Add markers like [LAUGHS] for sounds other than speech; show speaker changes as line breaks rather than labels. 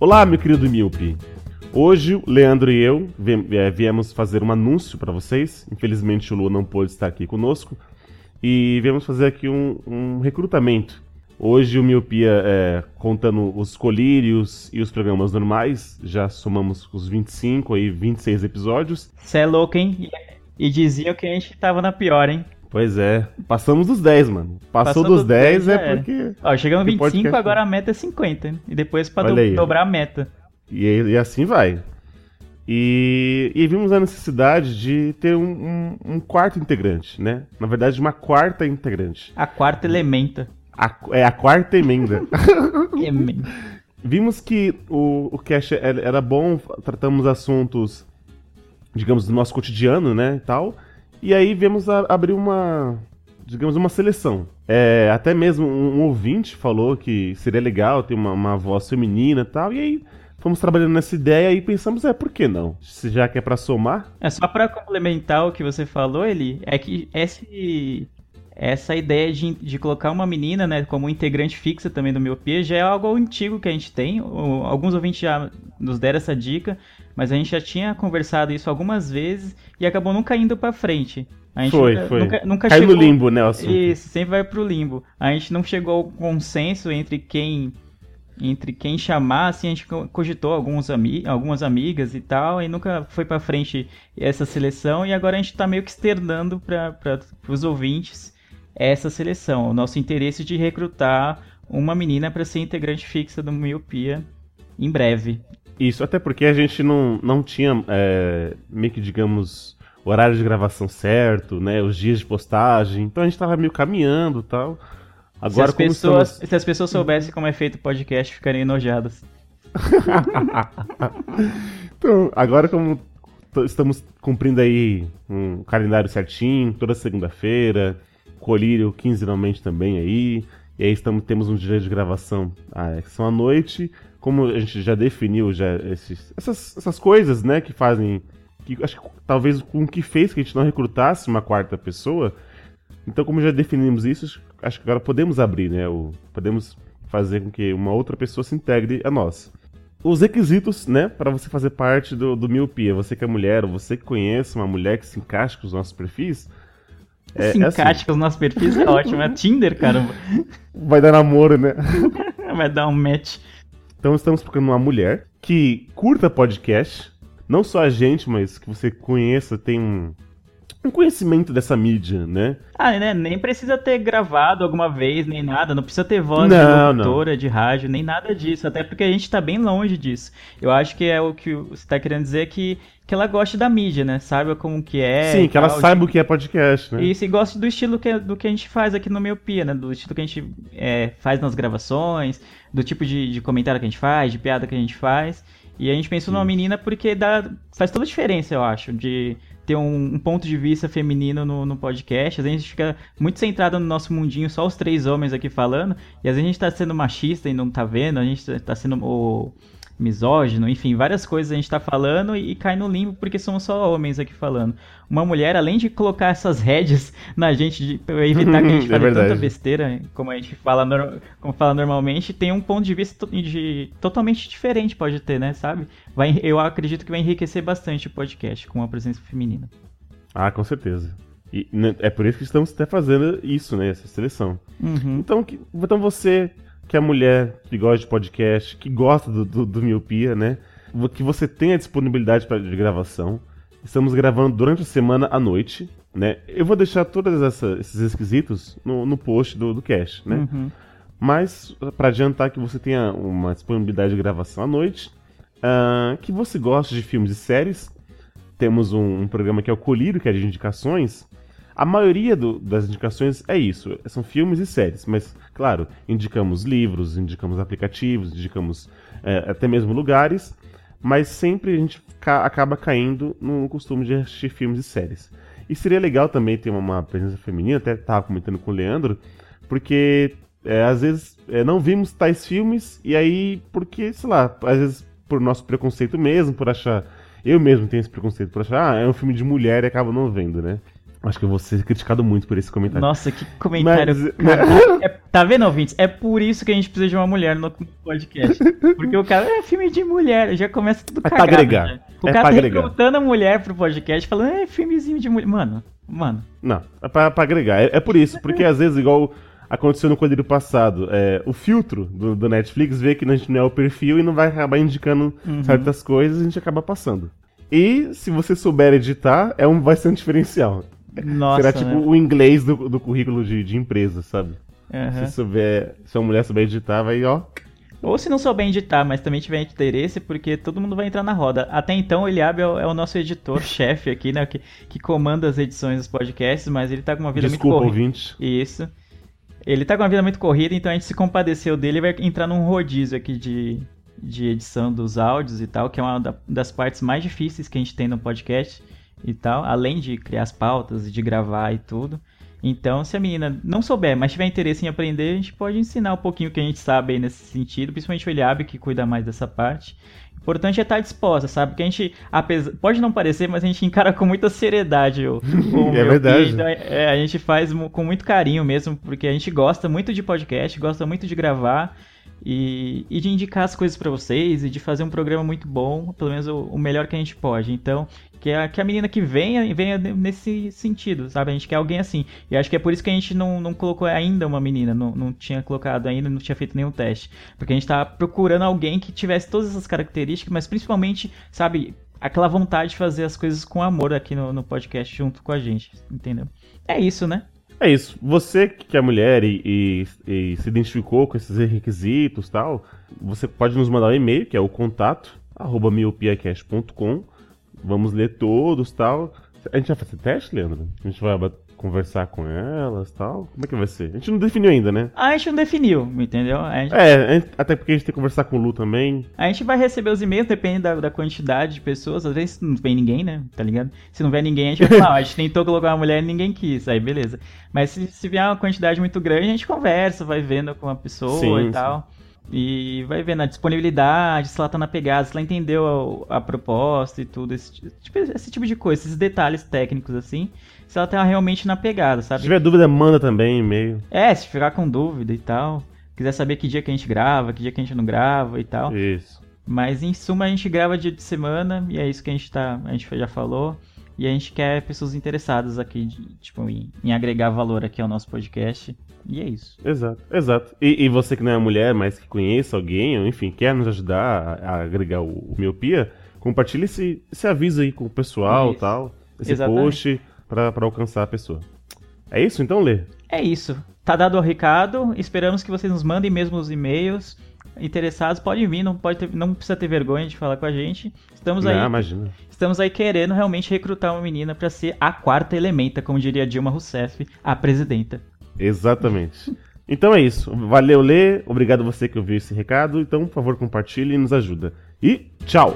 Olá, meu querido Milpe. Hoje, Leandro e eu é, viemos fazer um anúncio para vocês. Infelizmente, o Lu não pôde estar aqui conosco. E viemos fazer aqui um, um recrutamento. Hoje, o Miopia, é, contando os colírios e os programas normais, já somamos os 25 aí, 26 episódios.
Você é louco, hein? E diziam que a gente tava na pior, hein?
Pois é, passamos dos 10, mano. Passou, Passou dos 10, 10 é porque.
Ó, chegamos 25, podcast... agora a meta é 50. Hein? E depois pra do... dobrar a meta.
E, e, assim vai. E, e, vimos a necessidade de ter um, um, um, quarto integrante, né? Na verdade, uma quarta integrante.
A quarta elementa.
A, é a quarta emenda. [LAUGHS] emenda. Vimos que o, o cast era bom, tratamos assuntos, digamos, do nosso cotidiano, né, e tal. E aí viemos a, abrir uma, digamos, uma seleção. É, até mesmo um, um, ouvinte falou que seria legal ter uma, uma voz feminina e tal, e aí fomos trabalhando nessa ideia e pensamos, é, por que não? Se já que é pra somar.
É só para complementar o que você falou, ele é que esse essa ideia de, de colocar uma menina, né, como integrante fixa também do Miopia já é algo antigo que a gente tem. Alguns ouvintes já nos deram essa dica, mas a gente já tinha conversado isso algumas vezes e acabou nunca indo para frente. A gente
foi,
nunca,
foi.
Nunca, nunca
Caiu chegou... no limbo, né, o assunto.
Isso, sempre vai pro limbo. A gente não chegou ao consenso entre quem entre quem chamar, assim, a gente cogitou alguns ami algumas amigas e tal, e nunca foi para frente essa seleção, e agora a gente tá meio que externando para os ouvintes essa seleção, o nosso interesse de recrutar uma menina para ser integrante fixa do Miopia em breve.
Isso, até porque a gente não, não tinha, é, meio que digamos, horário de gravação certo, né, os dias de postagem, então a gente tava meio caminhando e tal.
Agora, se, as pessoas, estamos... se as pessoas soubessem como é feito o podcast, ficariam enojadas. [LAUGHS]
então, agora como estamos cumprindo aí um calendário certinho, toda segunda-feira, colírio quinzenalmente também aí, e aí estamos, temos um dia de gravação ah, que são à noite, como a gente já definiu já esses, essas, essas coisas, né, que fazem, que acho que talvez com o que fez que a gente não recrutasse uma quarta pessoa, então, como já definimos isso, acho que agora podemos abrir, né? O, podemos fazer com que uma outra pessoa se integre a nós. Os requisitos, né, para você fazer parte do, do Miopia, você que é mulher, ou você que conhece uma mulher que se encaixa com os nossos perfis.
É, se é assim. com os nossos perfis é ótimo, é Tinder, caramba.
Vai dar namoro, né? [LAUGHS]
Vai dar um match.
Então estamos procurando uma mulher que curta podcast, não só a gente, mas que você conheça, tem um, um conhecimento dessa mídia, né?
Ah, né? Nem precisa ter gravado alguma vez, nem nada. Não precisa ter voz não, de locutora, de rádio, nem nada disso. Até porque a gente tá bem longe disso. Eu acho que é o que você tá querendo dizer que, que ela gosta da mídia, né? Saiba como que é.
Sim, que tal, ela saiba o que é podcast, né?
Isso, e gosta do estilo que, do que a gente faz aqui no Miopia, né? Do estilo que a gente é, faz nas gravações, do tipo de, de comentário que a gente faz, de piada que a gente faz. E a gente pensou Sim. numa menina porque dá, faz toda a diferença, eu acho, de ter um, um, ponto de vista feminino no, no podcast. Às vezes a gente fica muito centrado no nosso mundinho, só os três homens aqui falando, e às vezes a gente tá sendo machista e não tá vendo, a gente tá sendo o misógino, enfim, várias coisas a gente tá falando e, e, cai no limbo porque somos só homens aqui falando. Uma mulher, além de colocar essas rédeas [LAUGHS] na gente de, pra evitar que a gente [LAUGHS] é fale é tanta besteira, como a gente fala, no, como fala normalmente, tem um ponto de vista de, totalmente diferente, pode ter, né, sabe? Vai, eu acredito que vai enriquecer bastante o podcast com a presença feminina.
Ah, com certeza. E né, é por isso que estamos até fazendo isso, né, essa seleção. Uhum. Então, então você que a mulher que gosta de podcast, que gosta do, do, do Miopia, né? Que você tenha disponibilidade pra, de gravação. Estamos gravando durante a semana à noite, né? Eu vou deixar todos esses requisitos no, no post do, do cast, né? Uhum. Mas, para adiantar que você tenha uma disponibilidade de gravação à noite, uh, que você gosta de filmes e séries, temos um, um, programa que é o Colírio, que é de indicações, a maioria do, das indicações é isso, são filmes e séries, mas, claro, indicamos livros, indicamos aplicativos, indicamos é, até mesmo lugares, mas sempre a gente ca acaba caindo no costume de assistir filmes e séries. E seria legal também ter uma, presença feminina, até estava comentando com o Leandro, porque é, às vezes é, não vimos tais filmes, e aí, porque, sei lá, às vezes por nosso preconceito mesmo, por achar. Eu mesmo tenho esse preconceito por achar, ah, é um filme de mulher e acabo não vendo, né? Acho que eu vou ser criticado muito por esse comentário.
Nossa, que comentário. Mas... [LAUGHS] É, tá vendo, ouvintes? É por isso que a gente precisa de uma mulher no podcast. Porque o cara é filme de mulher, já começa tudo é cagado.
Pra agregar. Já.
O
é
cara tá agregar. recrutando a mulher pro podcast, falando, é filmezinho de mulher. Mano, mano.
Não, é pra, pra agregar. É, é por isso, porque às vezes, igual aconteceu no quadrilho passado. É, o filtro do, do, Netflix vê que a gente não é o perfil e não vai acabar indicando uhum. certas coisas e a gente acaba passando. E se você souber editar, é um, vai ser um diferencial.
Nossa,
Será tipo
né?
o inglês do, do currículo de, de empresa, sabe?
Uhum.
Se souber, se uma mulher souber editar, vai, ó.
Ou se não souber editar, mas também tiver interesse, porque todo mundo vai entrar na roda. Até então, o Eliabe é, o, é o nosso editor-chefe [LAUGHS] aqui, né? Que, que comanda as edições dos podcasts, mas ele tá com uma vida
Desculpa,
muito corrida.
ouvinte.
Isso. Ele tá com uma vida muito corrida, então a gente se compadeceu dele e vai entrar num rodízio aqui de, de edição dos áudios e tal, que é uma das partes mais difíceis que a gente tem no podcast e tal, além de criar as pautas e de gravar e tudo. Então, se a menina não souber, mas tiver interesse em aprender, a gente pode ensinar um pouquinho o que a gente sabe aí nesse sentido, principalmente o Eliabe, que cuida mais dessa parte. O importante é estar disposta, sabe? Porque a gente, apesar, pode não parecer, mas a gente encara com muita seriedade o, [LAUGHS] o
É verdade.
Então, é, a gente faz com muito carinho mesmo, porque a gente gosta muito de podcast, gosta muito de gravar. E, e, de indicar as coisas para vocês e de fazer um programa muito bom, pelo menos o, o, melhor que a gente pode. Então, que a, que a menina que venha, venha nesse sentido, sabe? A gente quer alguém assim. E acho que é por isso que a gente não, não colocou ainda uma menina, não, não tinha colocado ainda, não tinha feito nenhum teste. Porque a gente tá procurando alguém que tivesse todas essas características, mas principalmente, sabe, aquela vontade de fazer as coisas com amor aqui no, no podcast junto com a gente, entendeu? É isso, né?
É isso. Você que é mulher e, e, e se identificou com esses requisitos tal, você pode nos mandar um e-mail, que é o contato, arroba miopiacast.com. Vamos ler todos tal. A gente vai fazer teste, Leandro? A gente vai conversar com elas tal? Como é que vai ser? A gente não definiu ainda, né?
A gente não definiu, entendeu? Gente...
É, até porque a gente tem que conversar com o Lu também.
A gente vai receber os e-mails, depende da, da quantidade de pessoas. Às vezes não vem ninguém, né? Tá ligado? Se não vier ninguém, a gente vai falar, a gente tentou colocar uma mulher e ninguém quis. Aí beleza. Mas se, se vier uma quantidade muito grande, a gente conversa, vai vendo com a pessoa sim, e tal. Sim. E vai vendo a disponibilidade, se ela tá na pegada, se ela entendeu a, a proposta e tudo, esse, tipo, esse tipo de coisa, esses detalhes técnicos assim se ela tá realmente na pegada, sabe?
Se tiver dúvida, manda também e-mail.
É, se ficar com dúvida e tal. Quiser saber que dia que a gente grava, que dia que a gente não grava e tal.
Isso.
Mas em suma a gente grava dia de semana e é isso que a gente tá. A gente já falou. E a gente quer pessoas interessadas aqui, de, tipo, em, em, agregar valor aqui ao nosso podcast. E é isso.
Exato, exato. E, e, você que não é mulher, mas que conheça alguém, ou enfim, quer nos ajudar a, a agregar o, o, Miopia, compartilhe esse, esse aviso aí com o pessoal e tal. Esse Exatamente. post para alcançar a pessoa. É isso então, Lê?
É isso. Tá dado o recado. Esperamos que vocês nos mandem mesmo os e-mails. Interessados, podem vir, não, pode ter, não precisa ter vergonha de falar com a gente. Estamos aí.
Ah, imagina.
Estamos aí querendo realmente recrutar uma menina para ser a quarta elementa, como diria Dilma Rousseff, a presidenta.
Exatamente. Então é isso. Valeu, Lê. Obrigado você que ouviu esse recado. Então, por favor, compartilhe e nos ajuda. E tchau!